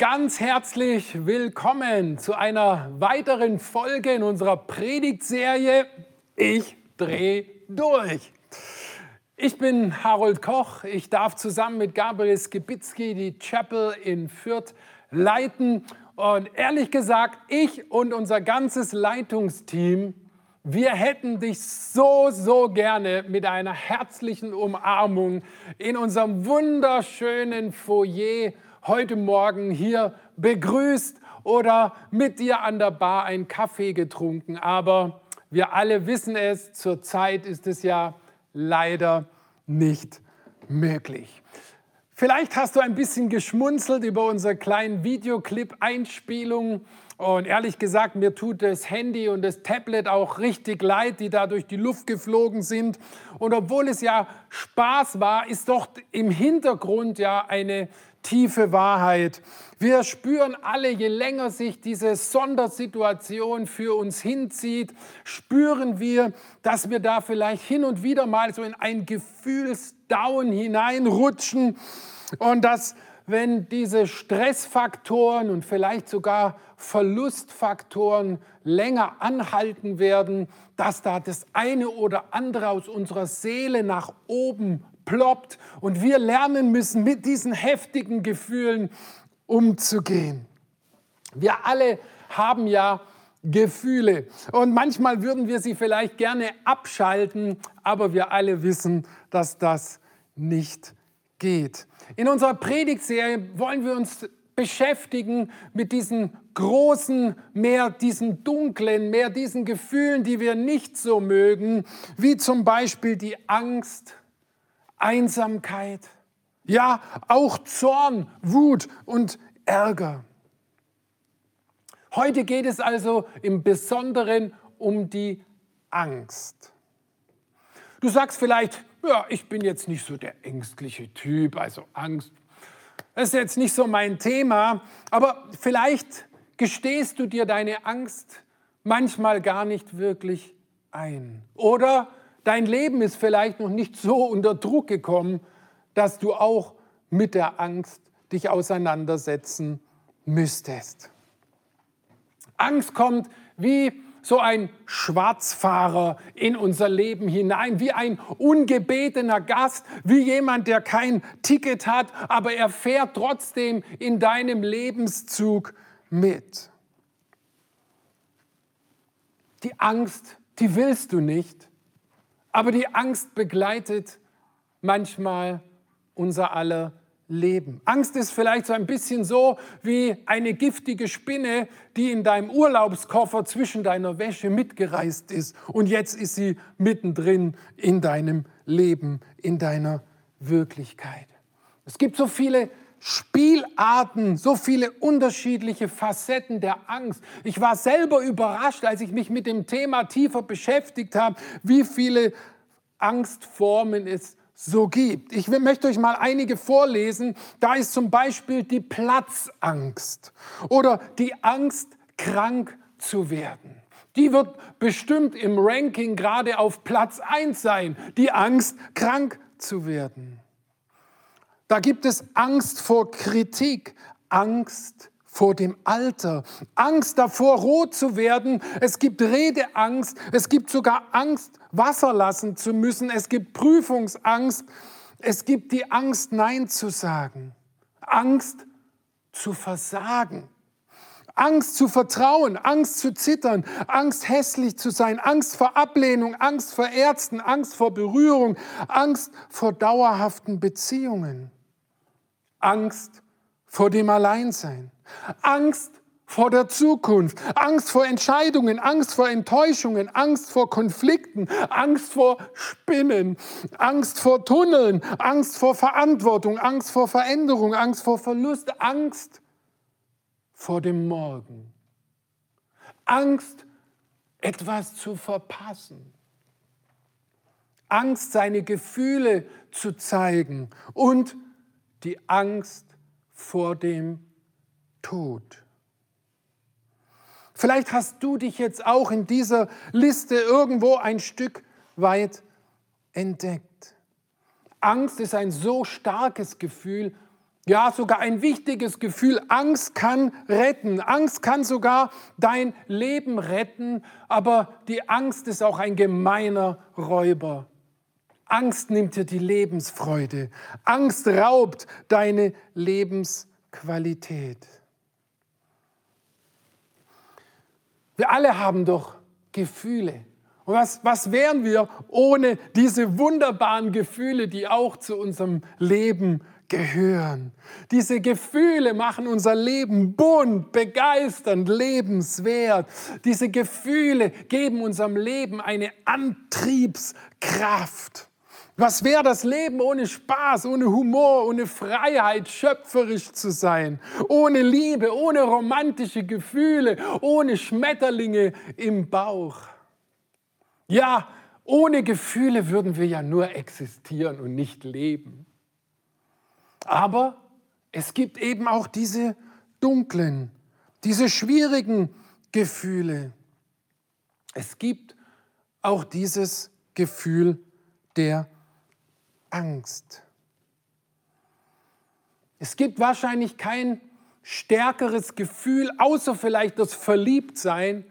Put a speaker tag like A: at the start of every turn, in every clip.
A: Ganz herzlich willkommen zu einer weiteren Folge in unserer Predigtserie Ich dreh durch. Ich bin Harold Koch. Ich darf zusammen mit Gabriel Skibitzky die Chapel in Fürth leiten. Und ehrlich gesagt, ich und unser ganzes Leitungsteam, wir hätten dich so, so gerne mit einer herzlichen Umarmung in unserem wunderschönen Foyer heute Morgen hier begrüßt oder mit dir an der Bar einen Kaffee getrunken. Aber wir alle wissen es, zurzeit ist es ja leider nicht möglich. Vielleicht hast du ein bisschen geschmunzelt über unsere kleinen Videoclip-Einspielung. Und ehrlich gesagt, mir tut das Handy und das Tablet auch richtig leid, die da durch die Luft geflogen sind. Und obwohl es ja Spaß war, ist doch im Hintergrund ja eine tiefe Wahrheit. Wir spüren alle, je länger sich diese Sondersituation für uns hinzieht, spüren wir, dass wir da vielleicht hin und wieder mal so in ein Gefühlsdown hineinrutschen und dass wenn diese Stressfaktoren und vielleicht sogar Verlustfaktoren länger anhalten werden, dass da das eine oder andere aus unserer Seele nach oben ploppt und wir lernen müssen, mit diesen heftigen Gefühlen umzugehen. Wir alle haben ja Gefühle und manchmal würden wir sie vielleicht gerne abschalten, aber wir alle wissen, dass das nicht geht. In unserer Predigtserie wollen wir uns beschäftigen mit diesen großen, mehr diesen dunklen, mehr diesen Gefühlen, die wir nicht so mögen, wie zum Beispiel die Angst, Einsamkeit, ja auch Zorn, Wut und Ärger. Heute geht es also im Besonderen um die Angst. Du sagst vielleicht, ja, ich bin jetzt nicht so der ängstliche Typ, also Angst, das ist jetzt nicht so mein Thema, aber vielleicht gestehst du dir deine Angst manchmal gar nicht wirklich ein. Oder Dein Leben ist vielleicht noch nicht so unter Druck gekommen, dass du auch mit der Angst dich auseinandersetzen müsstest. Angst kommt wie so ein Schwarzfahrer in unser Leben hinein, wie ein ungebetener Gast, wie jemand, der kein Ticket hat, aber er fährt trotzdem in deinem Lebenszug mit. Die Angst, die willst du nicht, aber die Angst begleitet manchmal unser aller Leben. Angst ist vielleicht so ein bisschen so wie eine giftige Spinne, die in deinem Urlaubskoffer zwischen deiner Wäsche mitgereist ist und jetzt ist sie mittendrin in deinem Leben, in deiner Wirklichkeit. Es gibt so viele Spielarten, so viele unterschiedliche Facetten der Angst. Ich war selber überrascht, als ich mich mit dem Thema tiefer beschäftigt habe, wie viele Angstformen es so gibt. Ich möchte euch mal einige vorlesen. Da ist zum Beispiel die Platzangst oder die Angst, krank zu werden. Die wird bestimmt im Ranking gerade auf Platz 1 sein, die Angst, krank zu werden. Da gibt es Angst vor Kritik, Angst vor dem Alter, Angst davor, rot zu werden. Es gibt Redeangst, es gibt sogar Angst, Wasser lassen zu müssen. Es gibt Prüfungsangst, es gibt die Angst, Nein zu sagen, Angst zu versagen. Angst zu vertrauen, Angst zu zittern, Angst hässlich zu sein, Angst vor Ablehnung, Angst vor Ärzten, Angst vor Berührung, Angst vor dauerhaften Beziehungen. Angst vor dem Alleinsein, Angst vor der Zukunft, Angst vor Entscheidungen, Angst vor Enttäuschungen, Angst vor Konflikten, Angst vor Spinnen, Angst vor Tunneln, Angst vor Verantwortung, Angst vor Veränderung, Angst vor Verlust, Angst vor dem Morgen, Angst, etwas zu verpassen. Angst, seine Gefühle zu zeigen und die Angst vor dem Tod. Vielleicht hast du dich jetzt auch in dieser Liste irgendwo ein Stück weit entdeckt. Angst ist ein so starkes Gefühl, Ja, sogar ein wichtiges Gefühl. Angst kann retten. Angst kann sogar dein Leben retten. Aber die Angst ist auch ein gemeiner Räuber. Angst nimmt dir die Lebensfreude. Angst raubt deine Lebensqualität. Wir alle haben doch Gefühle. Und was, was wären wir ohne diese wunderbaren Gefühle, die auch zu unserem Leben gehören? Diese Gefühle machen unser Leben bunt, begeisternd, lebenswert. Diese Gefühle geben unserem Leben eine Antriebskraft. Was wäre das Leben ohne Spaß, ohne Humor, ohne Freiheit, schöpferisch zu sein, ohne Liebe, ohne romantische Gefühle, ohne Schmetterlinge im Bauch? Ja, ohne Gefühle würden wir ja nur existieren und nicht leben. Aber es gibt eben auch diese dunklen, diese schwierigen Gefühle. Es gibt auch dieses Gefühl der Angst. Es gibt wahrscheinlich kein stärkeres Gefühl, außer vielleicht das Verliebtsein,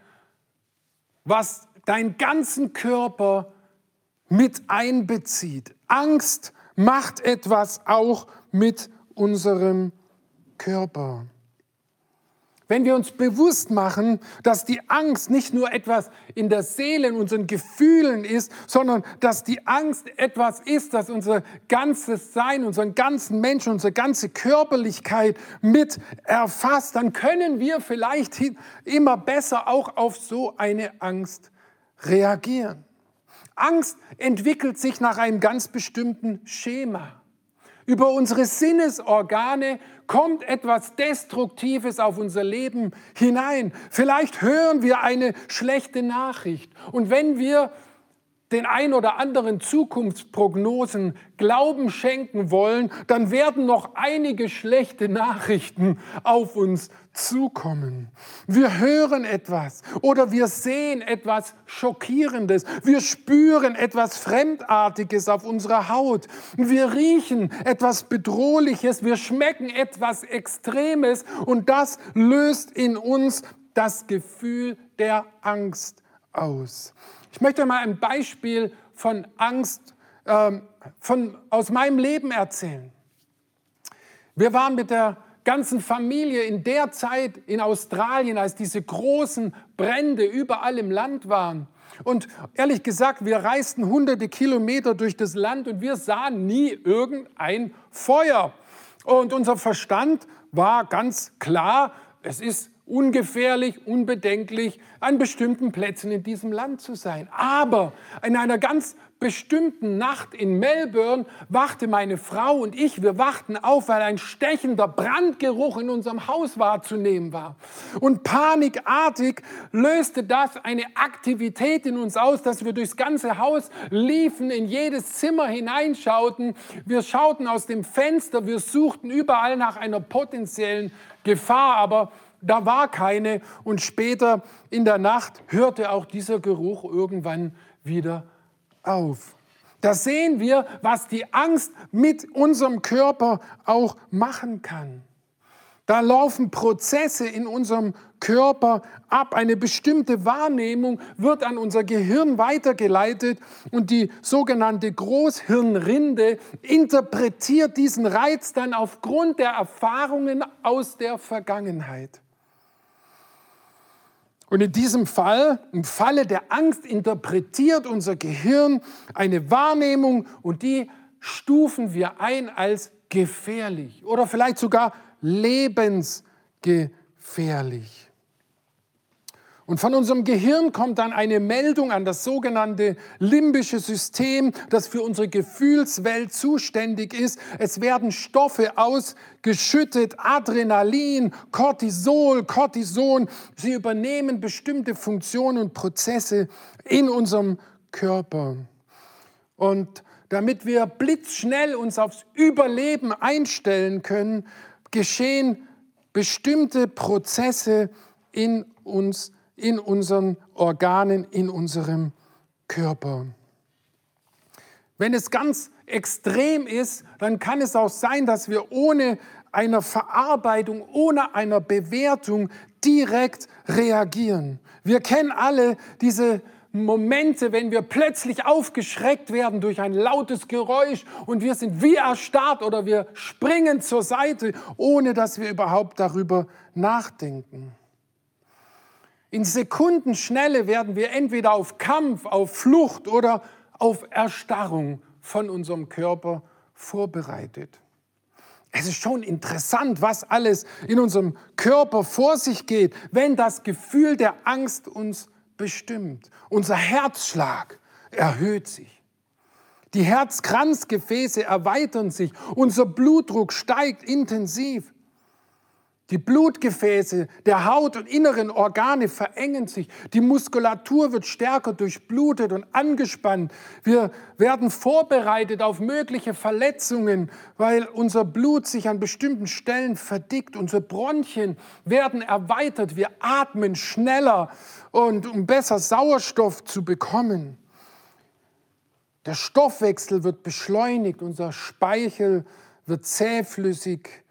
A: was deinen ganzen Körper mit einbezieht. Angst macht etwas auch mit unserem Körper. Wenn wir uns bewusst machen, dass die Angst nicht nur etwas in der Seele, in unseren Gefühlen ist, sondern dass die Angst etwas ist, das unser ganzes Sein, unseren ganzen Menschen, unsere ganze Körperlichkeit mit erfasst, dann können wir vielleicht immer besser auch auf so eine Angst reagieren. Angst entwickelt sich nach einem ganz bestimmten Schema. Über unsere Sinnesorgane kommt etwas Destruktives auf unser Leben hinein. Vielleicht hören wir eine schlechte Nachricht. Und wenn wir den ein oder anderen Zukunftsprognosen Glauben schenken wollen, dann werden noch einige schlechte Nachrichten auf uns zukommen. Wir hören etwas oder wir sehen etwas Schockierendes. Wir spüren etwas Fremdartiges auf unserer Haut. Wir riechen etwas Bedrohliches. Wir schmecken etwas Extremes und das löst in uns das Gefühl der Angst aus. Ich möchte mal ein Beispiel von Angst ähm, von, aus meinem Leben erzählen. Wir waren mit der ganzen Familie in der Zeit in Australien, als diese großen Brände überall im Land waren. Und ehrlich gesagt, wir reisten hunderte Kilometer durch das Land und wir sahen nie irgendein Feuer. Und unser Verstand war ganz klar, es ist ungefährlich, unbedenklich, an bestimmten Plätzen in diesem Land zu sein. Aber in einer ganz bestimmten Nacht in Melbourne wachte meine Frau und ich, wir wachten auf, weil ein stechender Brandgeruch in unserem Haus wahrzunehmen war. Und panikartig löste das eine Aktivität in uns aus, dass wir durchs ganze Haus liefen, in jedes Zimmer hineinschauten. Wir schauten aus dem Fenster, wir suchten überall nach einer potenziellen Gefahr, aber da war keine. Und später in der Nacht hörte auch dieser Geruch irgendwann wieder auf. Da sehen wir, was die Angst mit unserem Körper auch machen kann. Da laufen Prozesse in unserem Körper ab. Eine bestimmte Wahrnehmung wird an unser Gehirn weitergeleitet und die sogenannte Großhirnrinde interpretiert diesen Reiz dann aufgrund der Erfahrungen aus der Vergangenheit. Und in diesem Fall, im Falle der Angst, interpretiert unser Gehirn eine Wahrnehmung und die stufen wir ein als gefährlich oder vielleicht sogar lebensgefährlich. Und von unserem Gehirn kommt dann eine Meldung an das sogenannte limbische System, das für unsere Gefühlswelt zuständig ist. Es werden Stoffe ausgeschüttet, Adrenalin, Cortisol, Cortison. Sie übernehmen bestimmte Funktionen und Prozesse in unserem Körper. Und damit wir blitzschnell uns aufs Überleben einstellen können, geschehen bestimmte Prozesse in uns in unseren Organen, in unserem Körper. Wenn es ganz extrem ist, dann kann es auch sein, dass wir ohne einer Verarbeitung, ohne einer Bewertung direkt reagieren. Wir kennen alle diese Momente, wenn wir plötzlich aufgeschreckt werden durch ein lautes Geräusch und wir sind wie erstarrt oder wir springen zur Seite, ohne dass wir überhaupt darüber nachdenken. In Sekundenschnelle werden wir entweder auf Kampf, auf Flucht oder auf Erstarrung von unserem Körper vorbereitet. Es ist schon interessant, was alles in unserem Körper vor sich geht, wenn das Gefühl der Angst uns bestimmt. Unser Herzschlag erhöht sich. Die Herzkranzgefäße erweitern sich. Unser Blutdruck steigt intensiv. Die Blutgefäße der Haut und inneren Organe verengen sich. Die Muskulatur wird stärker durchblutet und angespannt. Wir werden vorbereitet auf mögliche Verletzungen, weil unser Blut sich an bestimmten Stellen verdickt. Unsere Bronchien werden erweitert. Wir atmen schneller und um besser Sauerstoff zu bekommen. Der Stoffwechsel wird beschleunigt. Unser Speichel wird zähflüssig.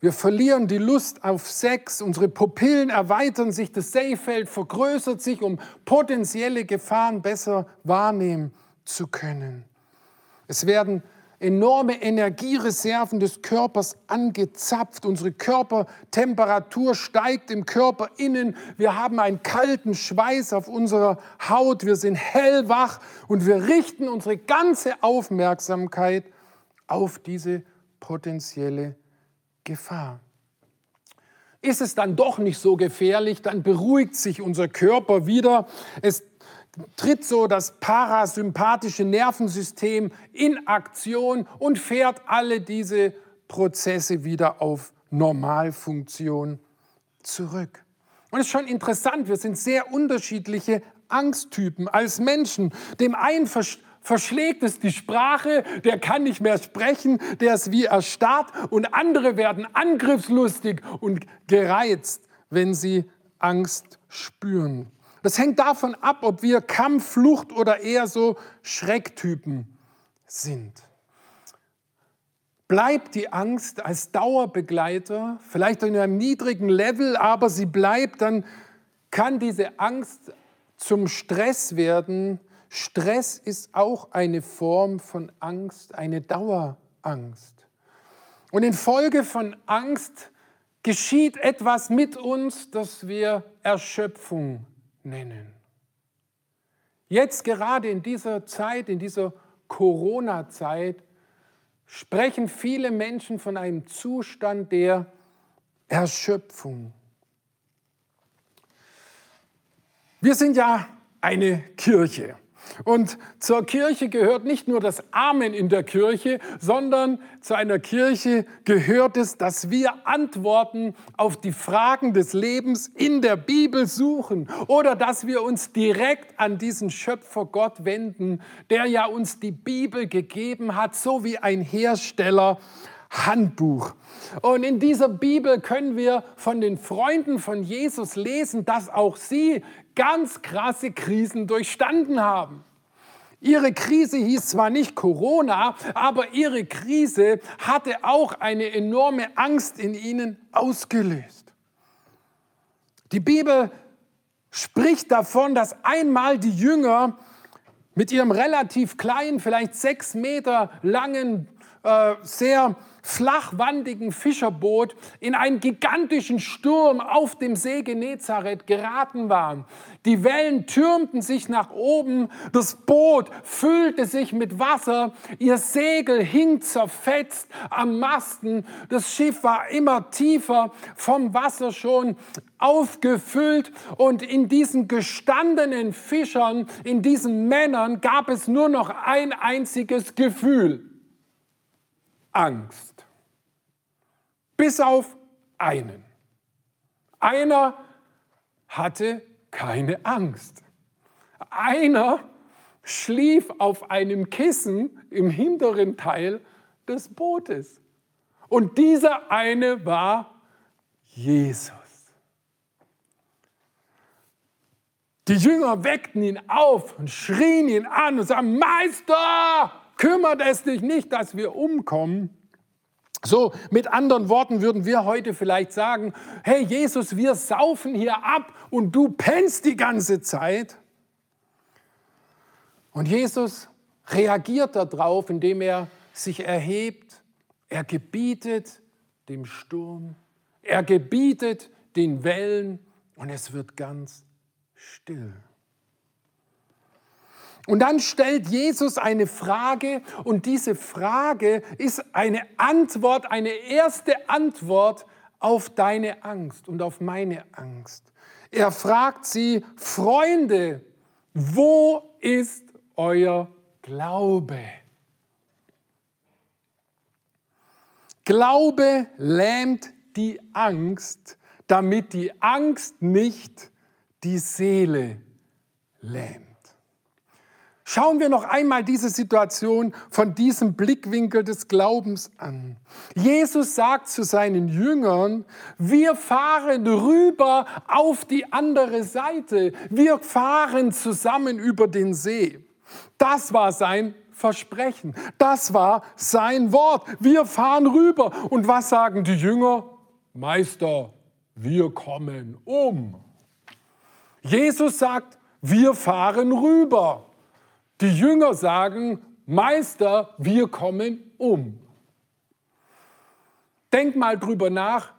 A: Wir verlieren die Lust auf Sex, unsere Pupillen erweitern sich, das Sehfeld vergrößert sich, um potenzielle Gefahren besser wahrnehmen zu können. Es werden enorme Energiereserven des Körpers angezapft. Unsere Körpertemperatur steigt im Körper innen. Wir haben einen kalten Schweiß auf unserer Haut. Wir sind hellwach und wir richten unsere ganze Aufmerksamkeit auf diese potenzielle Gefahr. Ist es dann doch nicht so gefährlich, dann beruhigt sich unser Körper wieder. Es tritt so das parasympathische Nervensystem in Aktion und fährt alle diese Prozesse wieder auf Normalfunktion zurück. Und es ist schon interessant, wir sind sehr unterschiedliche Angsttypen als Menschen. Dem einen verschlägt es die Sprache, der kann nicht mehr sprechen, der ist wie erstarrt und andere werden angriffslustig und gereizt, wenn sie Angst spüren. Das hängt davon ab, ob wir Kampf, Flucht oder eher so Schrecktypen sind. Bleibt die Angst als Dauerbegleiter, vielleicht in einem niedrigen Level, aber sie bleibt, dann kann diese Angst zum Stress werden, Stress ist auch eine Form von Angst, eine Dauerangst. Und infolge von Angst geschieht etwas mit uns, das wir Erschöpfung nennen. Jetzt gerade in dieser Zeit, in dieser Corona-Zeit, sprechen viele Menschen von einem Zustand der Erschöpfung. Wir sind ja eine Kirche. Und zur Kirche gehört nicht nur das Amen in der Kirche, sondern zu einer Kirche gehört es, dass wir Antworten auf die Fragen des Lebens in der Bibel suchen oder dass wir uns direkt an diesen Schöpfer Gott wenden, der ja uns die Bibel gegeben hat, so wie ein Hersteller Handbuch. Und in dieser Bibel können wir von den Freunden von Jesus lesen, dass auch sie ganz krasse Krisen durchstanden haben. Ihre Krise hieß zwar nicht Corona, aber ihre Krise hatte auch eine enorme Angst in ihnen ausgelöst. Die Bibel spricht davon, dass einmal die Jünger mit ihrem relativ kleinen, vielleicht sechs Meter langen, äh, sehr flachwandigen Fischerboot in einen gigantischen Sturm auf dem See Genezareth geraten waren. Die Wellen türmten sich nach oben, das Boot füllte sich mit Wasser, ihr Segel hing zerfetzt am Masten, das Schiff war immer tiefer, vom Wasser schon aufgefüllt und in diesen gestandenen Fischern, in diesen Männern gab es nur noch ein einziges Gefühl. Angst. Bis auf einen. Einer hatte keine Angst. Einer schlief auf einem Kissen im hinteren Teil des Bootes. Und dieser eine war Jesus. Die Jünger weckten ihn auf und schrien ihn an und sagten, Meister, kümmert es dich nicht, dass wir umkommen. So, mit anderen Worten würden wir heute vielleicht sagen, hey Jesus, wir saufen hier ab und du pennst die ganze Zeit. Und Jesus reagiert darauf, indem er sich erhebt, er gebietet dem Sturm, er gebietet den Wellen und es wird ganz still. Und dann stellt Jesus eine Frage und diese Frage ist eine Antwort, eine erste Antwort auf deine Angst und auf meine Angst. Er fragt sie, Freunde, wo ist euer Glaube? Glaube lähmt die Angst, damit die Angst nicht die Seele lähmt. Schauen wir noch einmal diese Situation von diesem Blickwinkel des Glaubens an. Jesus sagt zu seinen Jüngern, wir fahren rüber auf die andere Seite. Wir fahren zusammen über den See. Das war sein Versprechen. Das war sein Wort. Wir fahren rüber. Und was sagen die Jünger? Meister, wir kommen um. Jesus sagt, wir fahren rüber. Die Jünger sagen, Meister, wir kommen um. Denk mal drüber nach,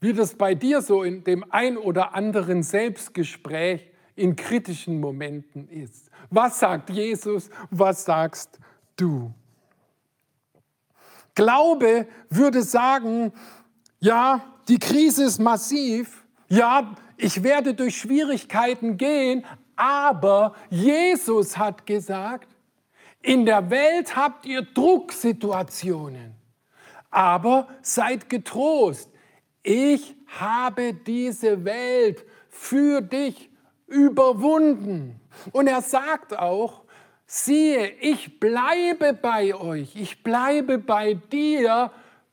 A: wie das bei dir so in dem ein oder anderen Selbstgespräch in kritischen Momenten ist. Was sagt Jesus? Was sagst du? Glaube würde sagen, ja, die Krise ist massiv. Ja, ich werde durch Schwierigkeiten gehen, aber Jesus hat gesagt, in der Welt habt ihr Drucksituationen, aber seid getrost. Ich habe diese Welt für dich überwunden. Und er sagt auch, siehe, ich bleibe bei euch, ich bleibe bei dir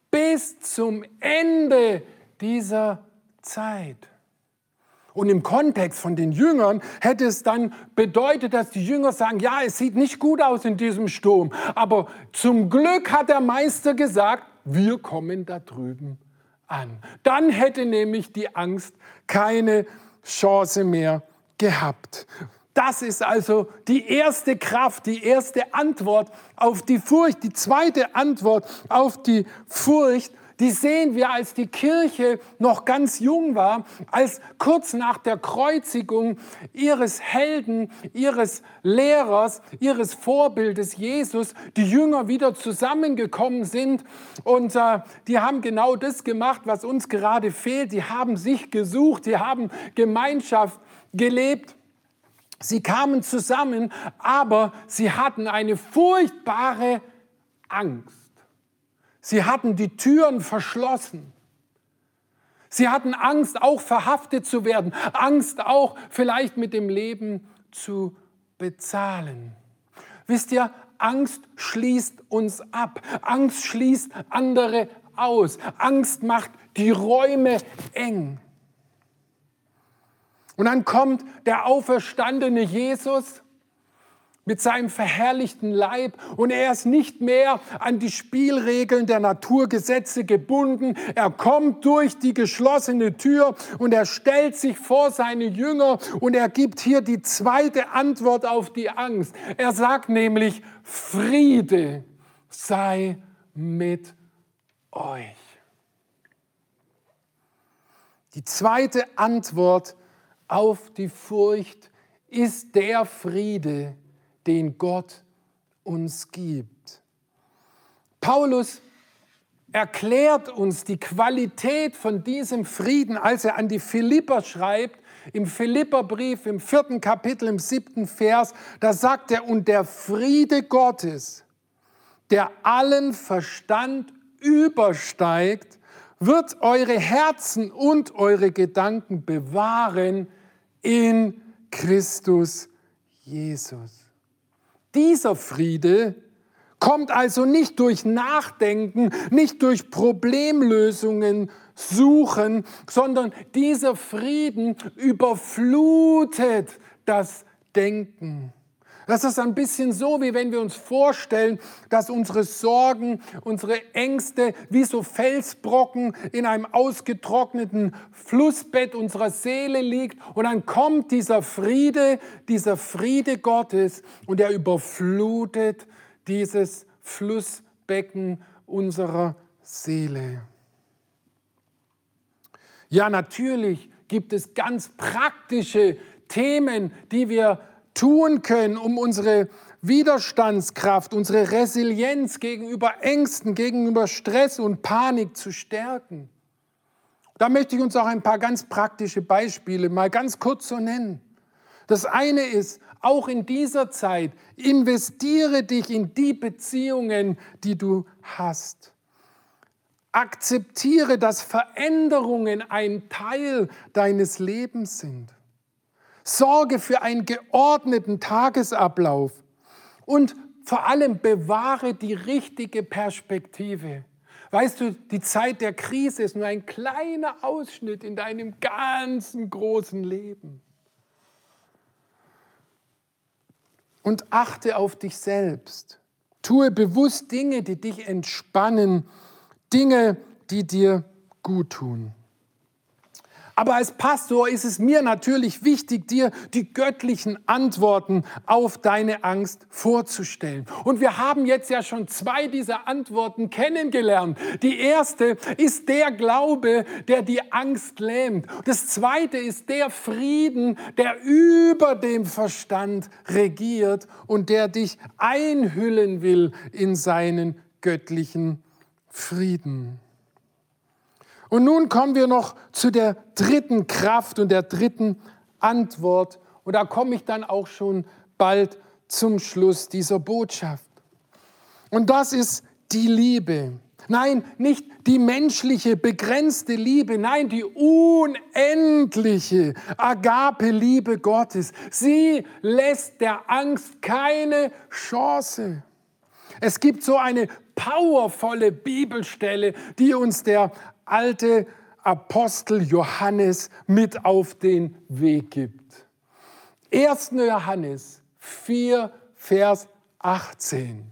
A: bis zum Ende dieser Zeit. Und im Kontext von den Jüngern hätte es dann bedeutet, dass die Jünger sagen, ja, es sieht nicht gut aus in diesem Sturm, aber zum Glück hat der Meister gesagt, wir kommen da drüben an. Dann hätte nämlich die Angst keine Chance mehr gehabt. Das ist also die erste Kraft, die erste Antwort auf die Furcht. Die zweite Antwort auf die Furcht die sehen wir, als die Kirche noch ganz jung war, als kurz nach der Kreuzigung ihres Helden, ihres Lehrers, ihres Vorbildes Jesus, die Jünger wieder zusammengekommen sind und äh, die haben genau das gemacht, was uns gerade fehlt. Die haben sich gesucht, die haben Gemeinschaft gelebt. Sie kamen zusammen, aber sie hatten eine furchtbare Angst. Sie hatten die Türen verschlossen. Sie hatten Angst, auch verhaftet zu werden, Angst auch vielleicht mit dem Leben zu bezahlen. Wisst ihr, Angst schließt uns ab. Angst schließt andere aus. Angst macht die Räume eng. Und dann kommt der auferstandene Jesus mit seinem verherrlichten Leib und er ist nicht mehr an die Spielregeln der Naturgesetze gebunden. Er kommt durch die geschlossene Tür und er stellt sich vor seine Jünger und er gibt hier die zweite Antwort auf die Angst. Er sagt nämlich, Friede sei mit euch. Die zweite Antwort auf die Furcht ist der Friede, den Gott uns gibt. Paulus erklärt uns die Qualität von diesem Frieden, als er an die Philipper schreibt, im Philipperbrief im vierten Kapitel, im siebten Vers, da sagt er, und der Friede Gottes, der allen Verstand übersteigt, wird eure Herzen und eure Gedanken bewahren in Christus Jesus. Dieser Friede kommt also nicht durch Nachdenken, nicht durch Problemlösungen suchen, sondern dieser Frieden überflutet das Denken. Das ist ein bisschen so, wie wenn wir uns vorstellen, dass unsere Sorgen, unsere Ängste wie so Felsbrocken in einem ausgetrockneten Flussbett unserer Seele liegt und dann kommt dieser Friede, dieser Friede Gottes und er überflutet dieses Flussbecken unserer Seele. Ja, natürlich gibt es ganz praktische Themen, die wir tun können, um unsere Widerstandskraft, unsere Resilienz gegenüber Ängsten, gegenüber Stress und Panik zu stärken. Da möchte ich uns auch ein paar ganz praktische Beispiele mal ganz kurz so nennen. Das eine ist, auch in dieser Zeit, investiere dich in die Beziehungen, die du hast. Akzeptiere, dass Veränderungen ein Teil deines Lebens sind. Sorge für einen geordneten Tagesablauf und vor allem bewahre die richtige Perspektive. Weißt du, die Zeit der Krise ist nur ein kleiner Ausschnitt in deinem ganzen großen Leben. Und achte auf dich selbst. Tue bewusst Dinge, die dich entspannen, Dinge, die dir gut tun. Aber als Pastor ist es mir natürlich wichtig, dir die göttlichen Antworten auf deine Angst vorzustellen. Und wir haben jetzt ja schon zwei dieser Antworten kennengelernt. Die erste ist der Glaube, der die Angst lähmt. Das zweite ist der Frieden, der über dem Verstand regiert und der dich einhüllen will in seinen göttlichen Frieden. Und nun kommen wir noch zu der dritten Kraft und der dritten Antwort. Und da komme ich dann auch schon bald zum Schluss dieser Botschaft. Und das ist die Liebe. Nein, nicht die menschliche, begrenzte Liebe, nein, die unendliche Agape-Liebe Gottes. Sie lässt der Angst keine Chance. Es gibt so eine powervolle Bibelstelle, die uns der alte Apostel Johannes mit auf den Weg gibt. 1. Johannes 4, Vers 18.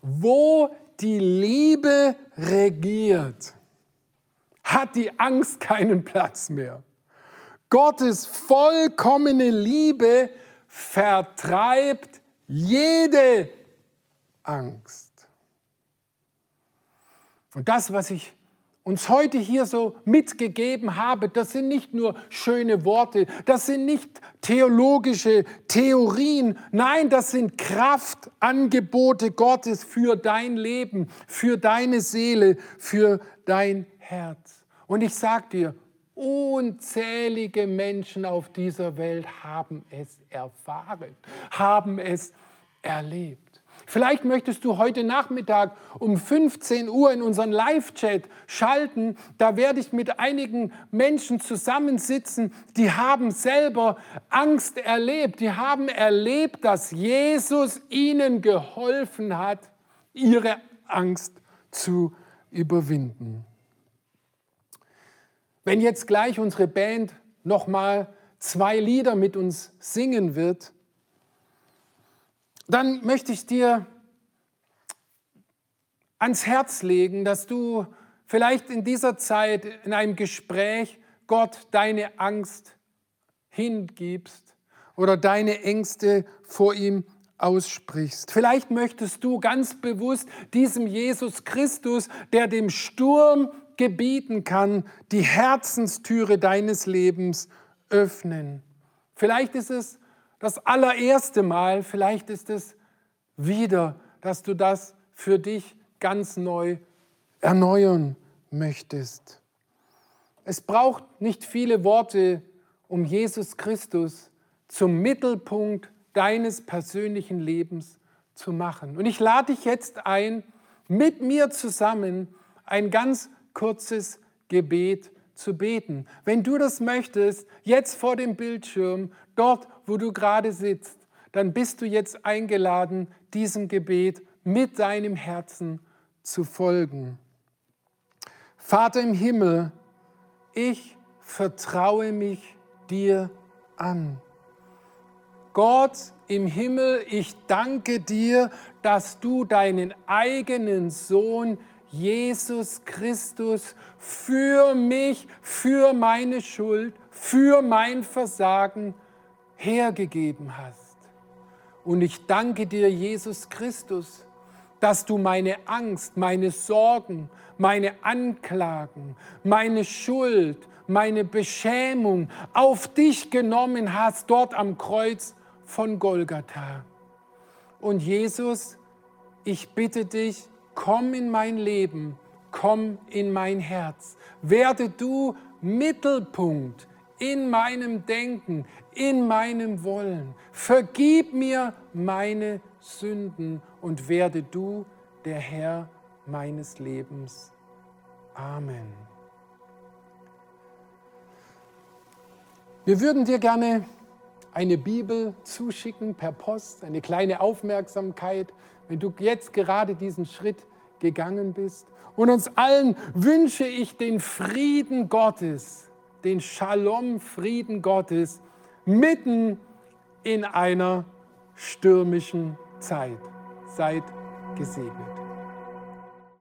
A: Wo die Liebe regiert, hat die Angst keinen Platz mehr. Gottes vollkommene Liebe vertreibt jede Angst. Und das, was ich uns heute hier so mitgegeben habe, das sind nicht nur schöne Worte, das sind nicht theologische Theorien, nein, das sind Kraftangebote Gottes für dein Leben, für deine Seele, für dein Herz. Und ich sage dir, unzählige Menschen auf dieser Welt haben es erfahren, haben es erlebt. Vielleicht möchtest du heute Nachmittag um 15 Uhr in unseren Live-Chat schalten. Da werde ich mit einigen Menschen zusammensitzen, die haben selber Angst erlebt. Die haben erlebt, dass Jesus ihnen geholfen hat, ihre Angst zu überwinden. Wenn jetzt gleich unsere Band nochmal zwei Lieder mit uns singen wird, dann möchte ich dir ans Herz legen, dass du vielleicht in dieser Zeit in einem Gespräch Gott deine Angst hingibst oder deine Ängste vor ihm aussprichst. Vielleicht möchtest du ganz bewusst diesem Jesus Christus, der dem Sturm gebieten kann, die Herzenstüre deines Lebens öffnen. Vielleicht ist es das allererste Mal, vielleicht ist es wieder, dass du das für dich ganz neu erneuern möchtest. Es braucht nicht viele Worte, um Jesus Christus zum Mittelpunkt deines persönlichen Lebens zu machen. Und ich lade dich jetzt ein, mit mir zusammen ein ganz kurzes Gebet zu beten. Wenn du das möchtest, jetzt vor dem Bildschirm, dort, wo du gerade sitzt, dann bist du jetzt eingeladen, diesem Gebet mit deinem Herzen zu folgen. Vater im Himmel, ich vertraue mich dir an. Gott, im Himmel, ich danke dir, dass du deinen eigenen Sohn Jesus Christus für mich, für meine Schuld, für mein Versagen hergegeben hast. Und ich danke dir, Jesus Christus, dass du meine Angst, meine Sorgen, meine Anklagen, meine Schuld, meine Beschämung auf dich genommen hast, dort am Kreuz von Golgatha. Und Jesus, ich bitte dich, komm in mein Leben, komm in mein Herz. Werde du Mittelpunkt in meinem Denken, in meinem Wollen. Vergib mir meine Sünden und werde du der Herr meines Lebens. Amen. Wir würden dir gerne eine Bibel zuschicken per Post, eine kleine Aufmerksamkeit, wenn du jetzt gerade diesen Schritt gegangen bist. Und uns allen wünsche ich den Frieden Gottes, den Shalom-Frieden Gottes, mitten in einer stürmischen Zeit. Seid gesegnet.